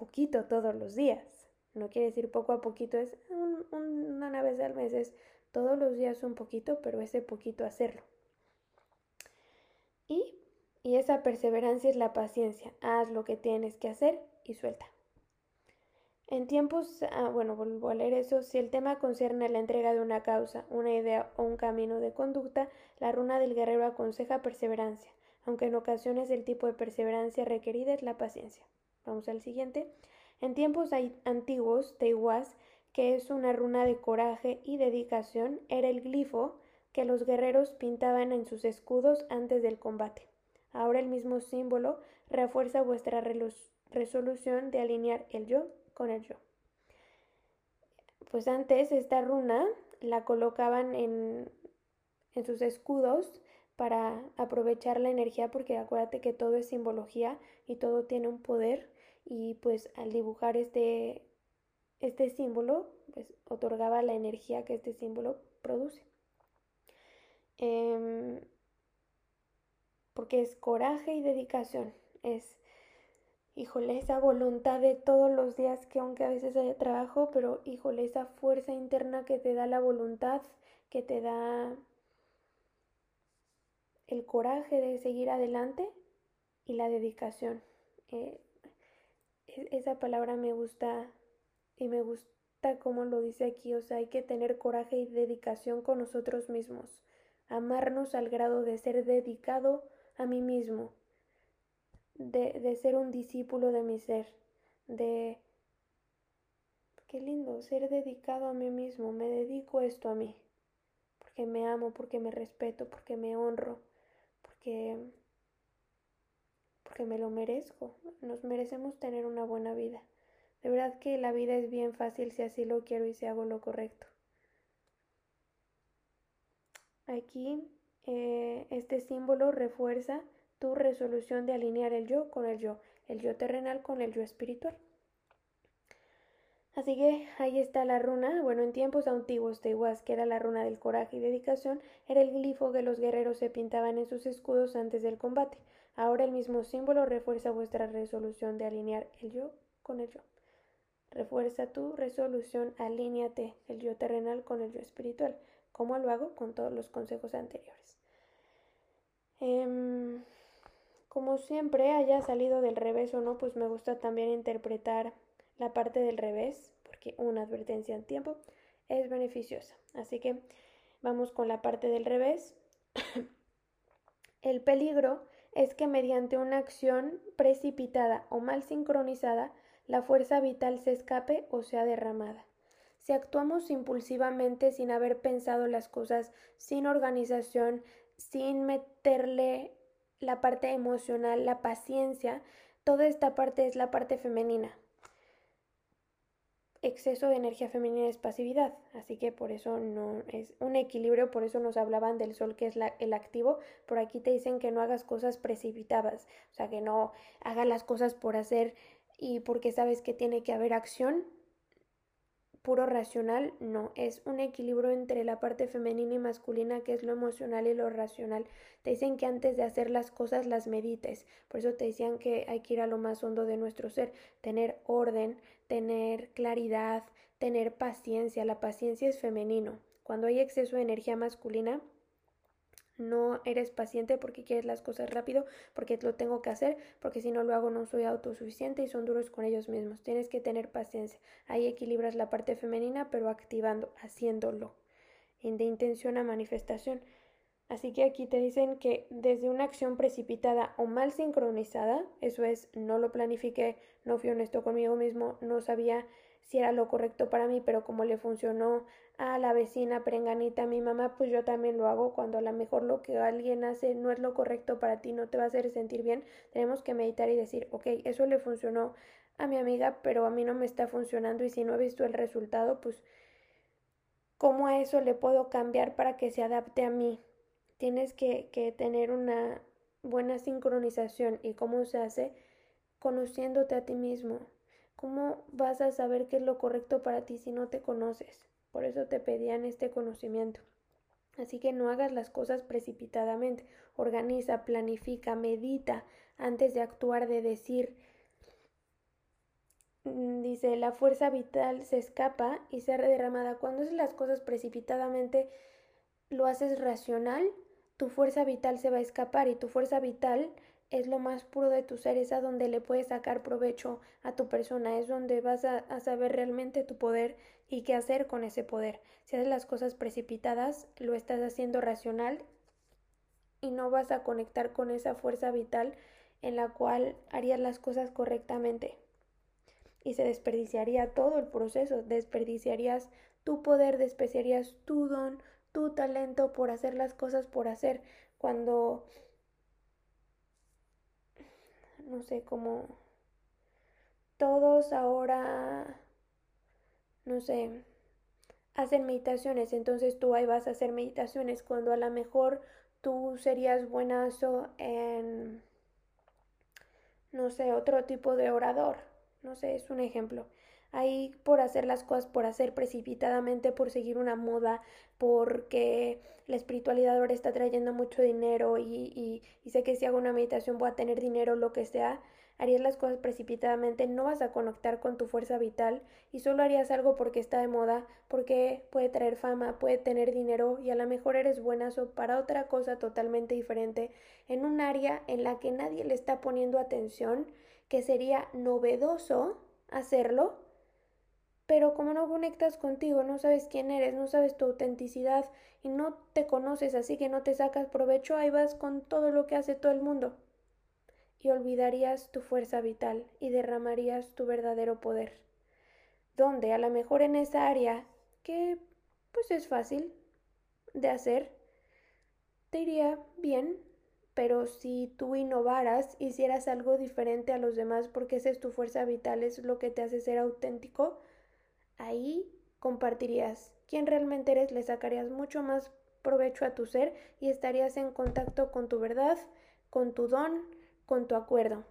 poquito todos los días. No quiere decir poco a poquito, es una vez al mes, es todos los días un poquito, pero ese poquito hacerlo. Y, y esa perseverancia es la paciencia. Haz lo que tienes que hacer y suelta. En tiempos, ah, bueno, vuelvo a leer eso, si el tema concierne la entrega de una causa, una idea o un camino de conducta, la runa del guerrero aconseja perseverancia, aunque en ocasiones el tipo de perseverancia requerida es la paciencia. Vamos al siguiente. En tiempos antiguos, Teiguas, que es una runa de coraje y dedicación, era el glifo que los guerreros pintaban en sus escudos antes del combate. Ahora el mismo símbolo refuerza vuestra resolución de alinear el yo con el yo. Pues antes esta runa la colocaban en, en sus escudos para aprovechar la energía porque acuérdate que todo es simbología y todo tiene un poder y pues al dibujar este, este símbolo pues otorgaba la energía que este símbolo produce. Em, porque es coraje y dedicación, es híjole, esa voluntad de todos los días que aunque a veces haya trabajo, pero híjole, esa fuerza interna que te da la voluntad, que te da el coraje de seguir adelante y la dedicación. Eh, esa palabra me gusta y me gusta como lo dice aquí, o sea, hay que tener coraje y dedicación con nosotros mismos, amarnos al grado de ser dedicado a mí mismo, de, ser un discípulo de mi ser, de... Qué lindo, ser dedicado a mí mismo, me dedico esto a mí, porque me amo, porque me respeto, porque me honro, porque porque me lo merezco. Nos merecemos tener una buena vida. De verdad que la vida es bien fácil si así lo quiero y si hago lo correcto. Aquí eh, este símbolo refuerza tu resolución de alinear el yo con el yo, el yo terrenal con el yo espiritual. Así que ahí está la runa. Bueno, en tiempos antiguos Iguaz, que era la runa del coraje y dedicación, era el glifo que los guerreros se pintaban en sus escudos antes del combate. Ahora el mismo símbolo refuerza vuestra resolución de alinear el yo con el yo. Refuerza tu resolución, alíñate el yo terrenal con el yo espiritual. ¿Cómo lo hago? Con todos los consejos anteriores. Em, como siempre haya salido del revés o no, pues me gusta también interpretar la parte del revés, porque una advertencia en tiempo es beneficiosa. Así que vamos con la parte del revés. El peligro es que mediante una acción precipitada o mal sincronizada, la fuerza vital se escape o sea derramada. Si actuamos impulsivamente sin haber pensado las cosas, sin organización, sin meterle la parte emocional, la paciencia, toda esta parte es la parte femenina. Exceso de energía femenina es pasividad, así que por eso no es un equilibrio, por eso nos hablaban del sol que es el activo, por aquí te dicen que no hagas cosas precipitadas, o sea, que no hagas las cosas por hacer y porque sabes que tiene que haber acción, puro racional, no, es un equilibrio entre la parte femenina y masculina que es lo emocional y lo racional. Te dicen que antes de hacer las cosas las medites, por eso te decían que hay que ir a lo más hondo de nuestro ser, tener orden, tener claridad, tener paciencia. La paciencia es femenino. Cuando hay exceso de energía masculina, no eres paciente porque quieres las cosas rápido, porque lo tengo que hacer, porque si no lo hago no soy autosuficiente y son duros con ellos mismos. Tienes que tener paciencia. Ahí equilibras la parte femenina, pero activando, haciéndolo, de intención a manifestación. Así que aquí te dicen que desde una acción precipitada o mal sincronizada, eso es, no lo planifiqué, no fui honesto conmigo mismo, no sabía si era lo correcto para mí, pero como le funcionó a la vecina prenganita, a mi mamá, pues yo también lo hago cuando a lo mejor lo que alguien hace no es lo correcto para ti, no te va a hacer sentir bien, tenemos que meditar y decir, ok, eso le funcionó a mi amiga, pero a mí no me está funcionando y si no he visto el resultado, pues ¿cómo a eso le puedo cambiar para que se adapte a mí? Tienes que, tener una buena sincronización y cómo se hace conociéndote a ti mismo. ¿Cómo vas a saber qué es lo correcto para ti si no te conoces? Por eso te pedían este conocimiento. Así que no hagas las cosas precipitadamente. Organiza, planifica, medita antes de actuar, de decir. Mm, dice, la fuerza vital se escapa y se derramada. Cuando haces las cosas precipitadamente, lo haces racional, tu fuerza vital se va a escapar y tu fuerza vital es lo más puro de tu ser, es a donde le puedes sacar provecho a tu persona, es donde vas a, a, saber realmente tu poder y qué hacer con ese poder. Si haces las cosas precipitadas, lo estás haciendo racional y no vas a conectar con esa fuerza vital en la cual harías las cosas correctamente. Y se desperdiciaría todo el proceso, desperdiciarías tu poder, desperdiciarías tu don, tu talento por hacer las cosas por hacer, cuando no sé, como todos ahora, no sé, hacen meditaciones, entonces tú ahí vas a hacer meditaciones cuando a lo mejor tú serías buenazo en, no sé, otro tipo de orador, no sé, es un ejemplo. Ahí por hacer las cosas, por hacer precipitadamente, por seguir una moda, porque la espiritualidad ahora está trayendo mucho dinero y, sé que si hago una meditación voy a tener dinero, lo que sea, harías las cosas precipitadamente, no vas a conectar con tu fuerza vital y solo harías algo porque está de moda, porque puede traer fama, puede tener dinero y a lo mejor eres buenazo para otra cosa totalmente diferente, en un área en la que nadie le está poniendo atención, que sería novedoso hacerlo, pero como no conectas contigo, no sabes quién eres, no sabes tu autenticidad y no te conoces, así que no te sacas provecho, ahí vas con todo lo que hace todo el mundo. Y olvidarías tu fuerza vital y derramarías tu verdadero poder. Donde a lo mejor en esa área, que pues es fácil de hacer, te iría bien, pero si tú innovaras, hicieras algo diferente a los demás porque esa es tu fuerza vital, es lo que te hace ser auténtico, ahí compartirías quién realmente eres, le sacarías mucho más provecho a tu ser y estarías en contacto con tu verdad, con tu don, con tu acuerdo.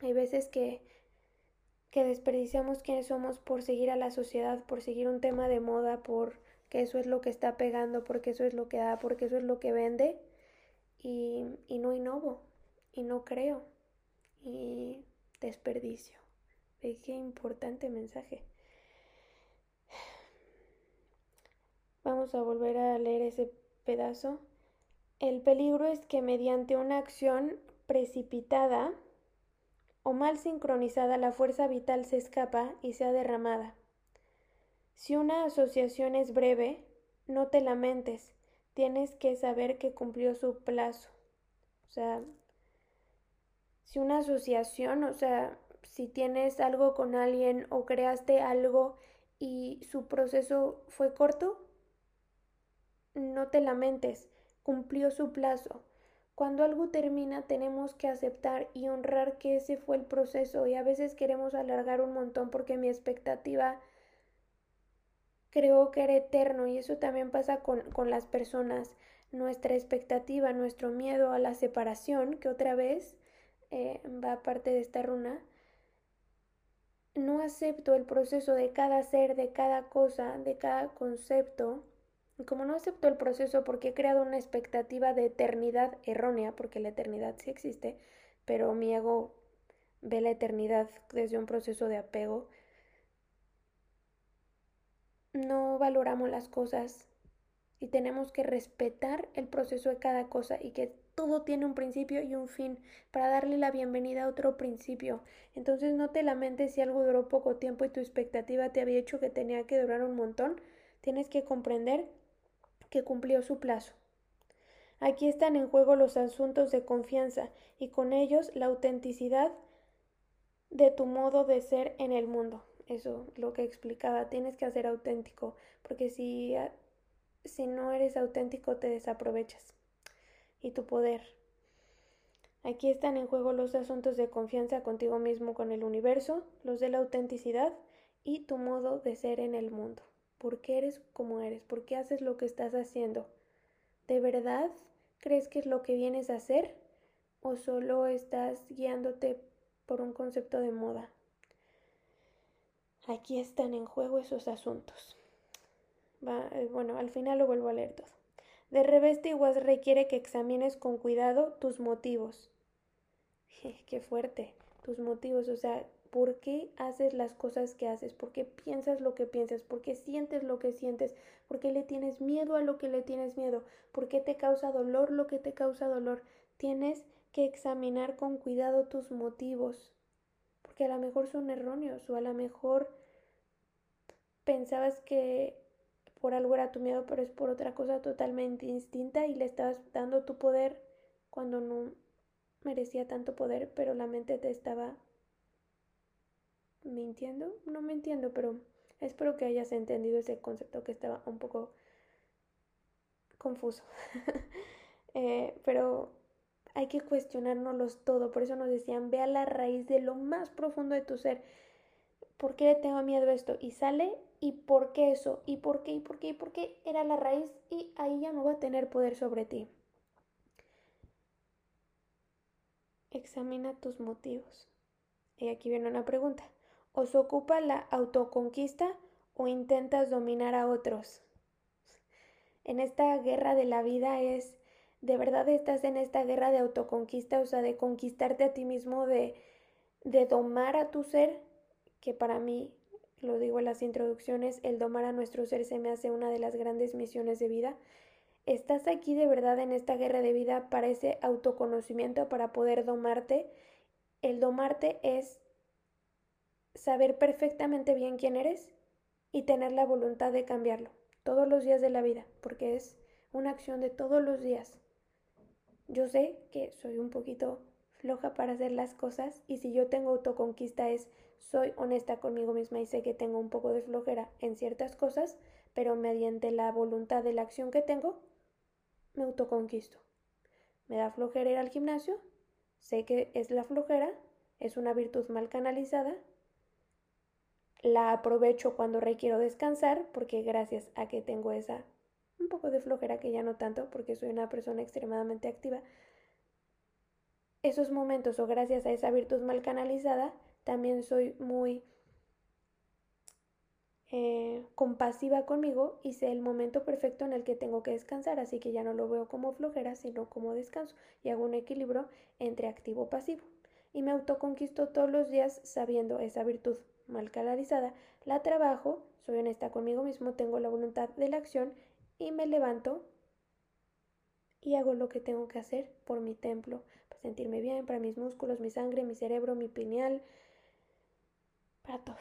Hay veces que que desperdiciamos quiénes somos por seguir a la sociedad, por seguir un tema de moda, por que eso es lo que está pegando, porque eso es lo que da, porque eso es lo que vende y, y no innovo y no creo y desperdicio. Qué importante mensaje. Vamos a volver a leer ese pedazo. El peligro es que mediante una acción precipitada o mal sincronizada la fuerza vital se escapa y sea derramada. Si una asociación es breve, no te lamentes, tienes que saber que cumplió su plazo. O sea, si una asociación, o sea, si tienes algo con alguien o creaste algo y su proceso fue corto, no te lamentes, cumplió su plazo. Cuando algo termina tenemos que aceptar y honrar que ese fue el proceso y a veces queremos alargar un montón porque mi expectativa creo que era eterno y eso también pasa con, con las personas. Nuestra expectativa, nuestro miedo a la separación, que otra vez eh, va parte de esta runa, no acepto el proceso de cada ser, de cada cosa, de cada concepto. Y como no acepto el proceso porque he creado una expectativa de eternidad errónea, porque la eternidad sí existe, pero mi ego ve la eternidad desde un proceso de apego, no valoramos las cosas y tenemos que respetar el proceso de cada cosa y que todo tiene un principio y un fin para darle la bienvenida a otro principio. Entonces no te lamentes si algo duró poco tiempo y tu expectativa te había hecho que tenía que durar un montón. Tienes que comprender que cumplió su plazo. Aquí están en juego los asuntos de confianza y con ellos la autenticidad de tu modo de ser en el mundo. Eso lo que explicaba, tienes que hacer auténtico, porque si, si no eres auténtico te desaprovechas y tu poder. Aquí están en juego los asuntos de confianza contigo mismo, con el universo, los de la autenticidad y tu modo de ser en el mundo. ¿Por qué eres como eres? ¿Por qué haces lo que estás haciendo? ¿De verdad crees que es lo que vienes a hacer? ¿O solo estás guiándote por un concepto de moda? Aquí están en juego esos asuntos. Eh, bueno, al final lo vuelvo a leer todo. De revés, igual requiere que examines con cuidado tus motivos. Qué fuerte, tus motivos, o sea, ¿por qué haces las cosas que haces? ¿Por qué piensas lo que piensas? ¿Por qué sientes lo que sientes? ¿Por qué le tienes miedo a lo que le tienes miedo? ¿Por qué te causa dolor lo que te causa dolor? Tienes que examinar con cuidado tus motivos, porque a lo mejor son erróneos o a lo mejor pensabas que por algo era tu miedo, pero es por otra cosa totalmente distinta y le estabas dando tu poder cuando no merecía tanto poder, pero la mente te estaba mintiendo. No me entiendo, pero espero que hayas entendido ese concepto que estaba un poco confuso. eh, pero hay que cuestionárnoslos todo, por eso nos decían, ve a la raíz de lo más profundo de tu ser. ¿Por qué le tengo miedo a esto? Y sale y por qué eso, y por qué, y por qué, y por qué era la raíz y ahí ya no va a tener poder sobre ti. Examina tus motivos. Y aquí viene una pregunta. ¿Os ocupa la autoconquista o intentas dominar a otros? En esta guerra de la vida es, de verdad estás en esta guerra de autoconquista, o sea, de conquistarte a ti mismo, de, de domar a tu ser, que para mí lo digo en las introducciones, el domar a nuestro ser se me hace una de las grandes misiones de vida. Estás aquí de verdad en esta guerra de vida para ese autoconocimiento, para poder domarte. El domarte es saber perfectamente bien quién eres y tener la voluntad de cambiarlo todos los días de la vida, porque es una acción de todos los días. Yo sé que soy un poquito floja para hacer las cosas y si yo tengo autoconquista es soy honesta conmigo misma y sé que tengo un poco de flojera en ciertas cosas, pero mediante la voluntad de la acción que tengo, me autoconquisto. Me da flojera ir al gimnasio, sé que es la flojera, es una virtud mal canalizada, la aprovecho cuando requiero descansar, porque gracias a que tengo esa un poco de flojera, que ya no tanto, porque soy una persona extremadamente activa, esos momentos o gracias a esa virtud mal canalizada, también soy muy eh, compasiva conmigo y sé el momento perfecto en el que tengo que descansar, así que ya no lo veo como flojera, sino como descanso y hago un equilibrio entre activo y pasivo. Y me autoconquisto todos los días sabiendo esa virtud mal canalizada, la trabajo, soy honesta conmigo mismo, tengo la voluntad de la acción y me levanto y hago lo que tengo que hacer por mi templo, para sentirme bien, para mis músculos, mi sangre, mi cerebro, mi pineal, para todo.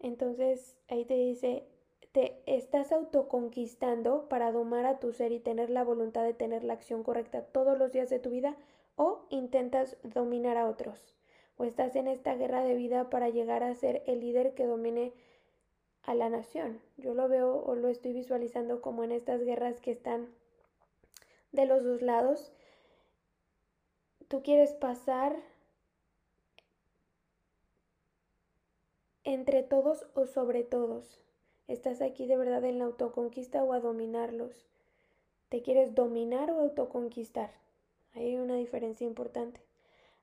Entonces ahí te dice, te estás autoconquistando para domar a tu ser y tener la voluntad de tener la acción correcta todos los días de tu vida o intentas dominar a otros o estás en esta guerra de vida para llegar a ser el líder que domine a la nación. Yo lo veo o lo estoy visualizando como en estas guerras que están de los dos lados. Tú quieres pasar entre todos o sobre todos. Estás aquí de verdad en la autoconquista o a dominarlos. ¿Te quieres dominar o autoconquistar? hay una diferencia importante.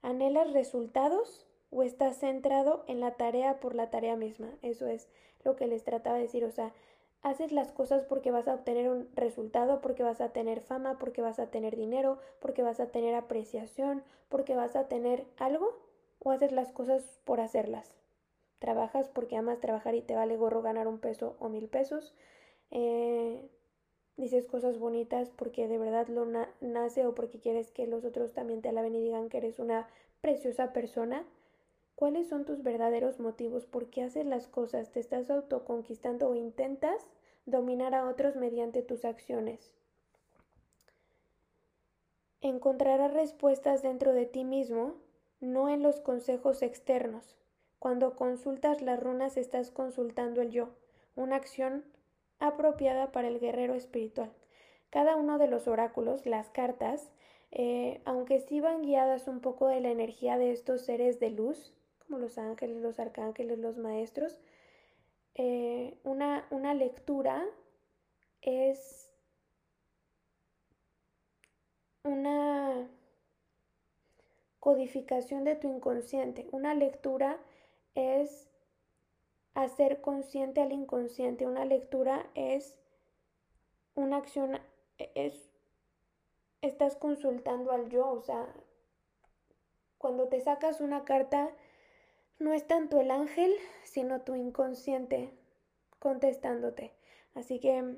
¿Anhelas resultados o estás centrado en la tarea por la tarea misma? Eso es lo que les trataba de decir. O sea, haces las cosas porque vas a obtener un resultado, porque vas a tener fama, porque vas a tener dinero, porque vas a tener apreciación, porque vas a tener algo, o haces las cosas por hacerlas. Trabajas porque amas trabajar y te vale gorro ganar un peso o mil pesos. Eh, dices cosas bonitas porque de verdad lo nace o porque quieres que los otros también te alaben y digan que eres una preciosa persona. ¿Cuáles son tus verdaderos motivos? ¿Por qué haces las cosas? ¿Te estás autoconquistando o intentas dominar a otros mediante tus acciones? Encontrarás respuestas dentro de ti mismo, no en los consejos externos. Cuando consultas las runas estás consultando el yo, una acción apropiada para el guerrero espiritual. Cada uno de los oráculos, las cartas, eh, aunque sí van guiadas un poco de la energía de estos seres de luz, como los ángeles, los arcángeles, los maestros, eh, una, una lectura es una codificación de tu inconsciente. Una lectura es hacer consciente al inconsciente. Una lectura es una acción, es, estás consultando al yo, o sea, cuando te sacas una carta, no es tanto el ángel, sino tu inconsciente contestándote. Así que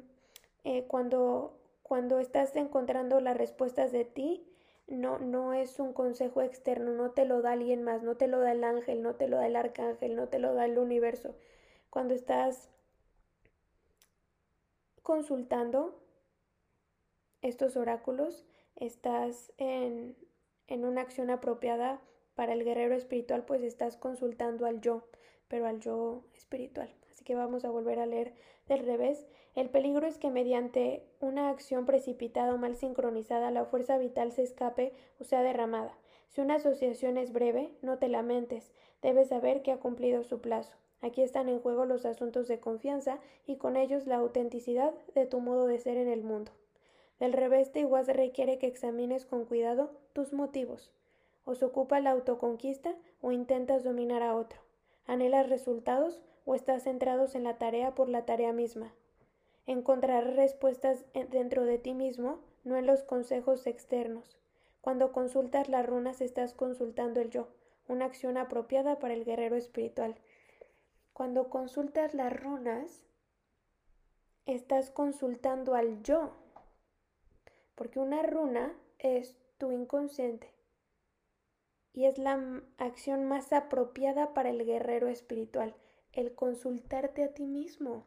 eh, cuando, cuando estás encontrando las respuestas de ti, no, no es un consejo externo, no te lo da alguien más, no te lo da el ángel, no te lo da el arcángel, no te lo da el universo. Cuando estás consultando estos oráculos, estás en, en una acción apropiada para el guerrero espiritual, pues estás consultando al yo, pero al yo espiritual. Así que vamos a volver a leer del revés. El peligro es que mediante una acción precipitada o mal sincronizada la fuerza vital se escape o sea derramada. Si una asociación es breve, no te lamentes, debes saber que ha cumplido su plazo. Aquí están en juego los asuntos de confianza y con ellos la autenticidad de tu modo de ser en el mundo. Del revés, te igual requiere que examines con cuidado tus motivos. ¿Os ocupa la autoconquista o intentas dominar a otro? ¿Anhelas resultados o estás centrados en la tarea por la tarea misma? Encontrarás respuestas dentro de ti mismo, no en los consejos externos. Cuando consultas las runas estás consultando el yo, una acción apropiada para el guerrero espiritual. Cuando consultas las runas, estás consultando al yo, porque una runa es tu inconsciente y es la acción más apropiada para el guerrero espiritual, el consultarte a ti mismo.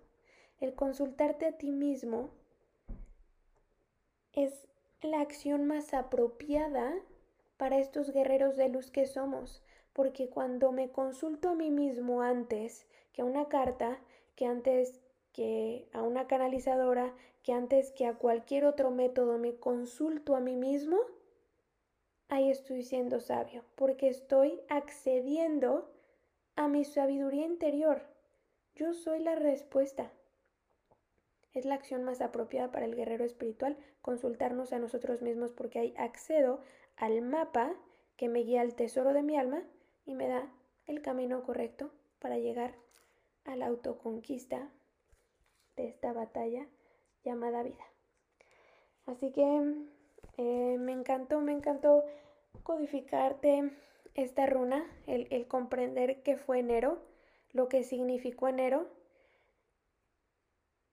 El consultarte a ti mismo es la acción más apropiada para estos guerreros de luz que somos, porque cuando me consulto a mí mismo antes que a una carta, que antes que a una canalizadora, que antes que a cualquier otro método me consulto a mí mismo, ahí estoy siendo sabio, porque estoy accediendo a mi sabiduría interior. Yo soy la respuesta. Es la acción más apropiada para el guerrero espiritual consultarnos a nosotros mismos porque ahí accedo al mapa que me guía al tesoro de mi alma y me da el camino correcto para llegar a la autoconquista de esta batalla llamada vida. Así que eh, me encantó, me encantó codificarte esta runa, el, el comprender qué fue enero, lo que significó enero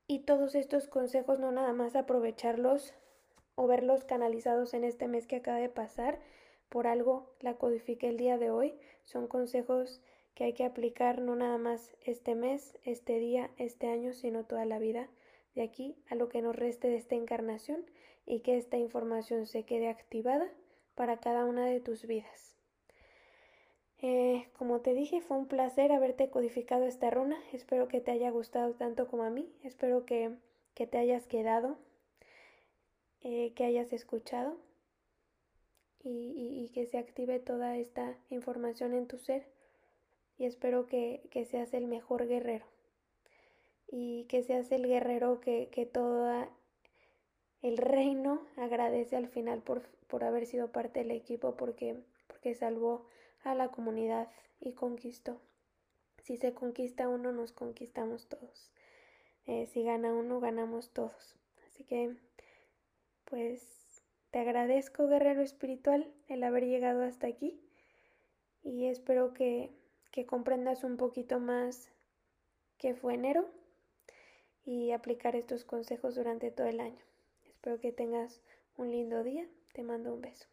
y todos estos consejos no nada más aprovecharlos o verlos canalizados en este mes que acaba de pasar. Por algo la codifiqué el día de hoy. Son consejos que hay que aplicar no nada más este mes, este día, este año, sino toda la vida, de aquí a lo que nos reste de esta encarnación y que esta información se quede activada para cada una de tus vidas. Eh, como te dije, fue un placer haberte codificado esta runa. Espero que te haya gustado tanto como a mí. Espero que, que te hayas quedado, eh, que hayas escuchado y, que se active toda esta información en tu ser. Y espero que, que seas el mejor guerrero y que seas el guerrero que, que todo el reino agradece al final por, por haber sido parte del equipo porque, porque salvó a la comunidad y conquistó. Si se conquista uno, nos conquistamos todos. Eh, si gana uno, ganamos todos. Así que, pues, te agradezco, guerrero espiritual, el haber llegado hasta aquí y espero que, que comprendas un poquito más que fue enero y aplicar estos consejos durante todo el año. Espero que tengas un lindo día. Te mando un beso.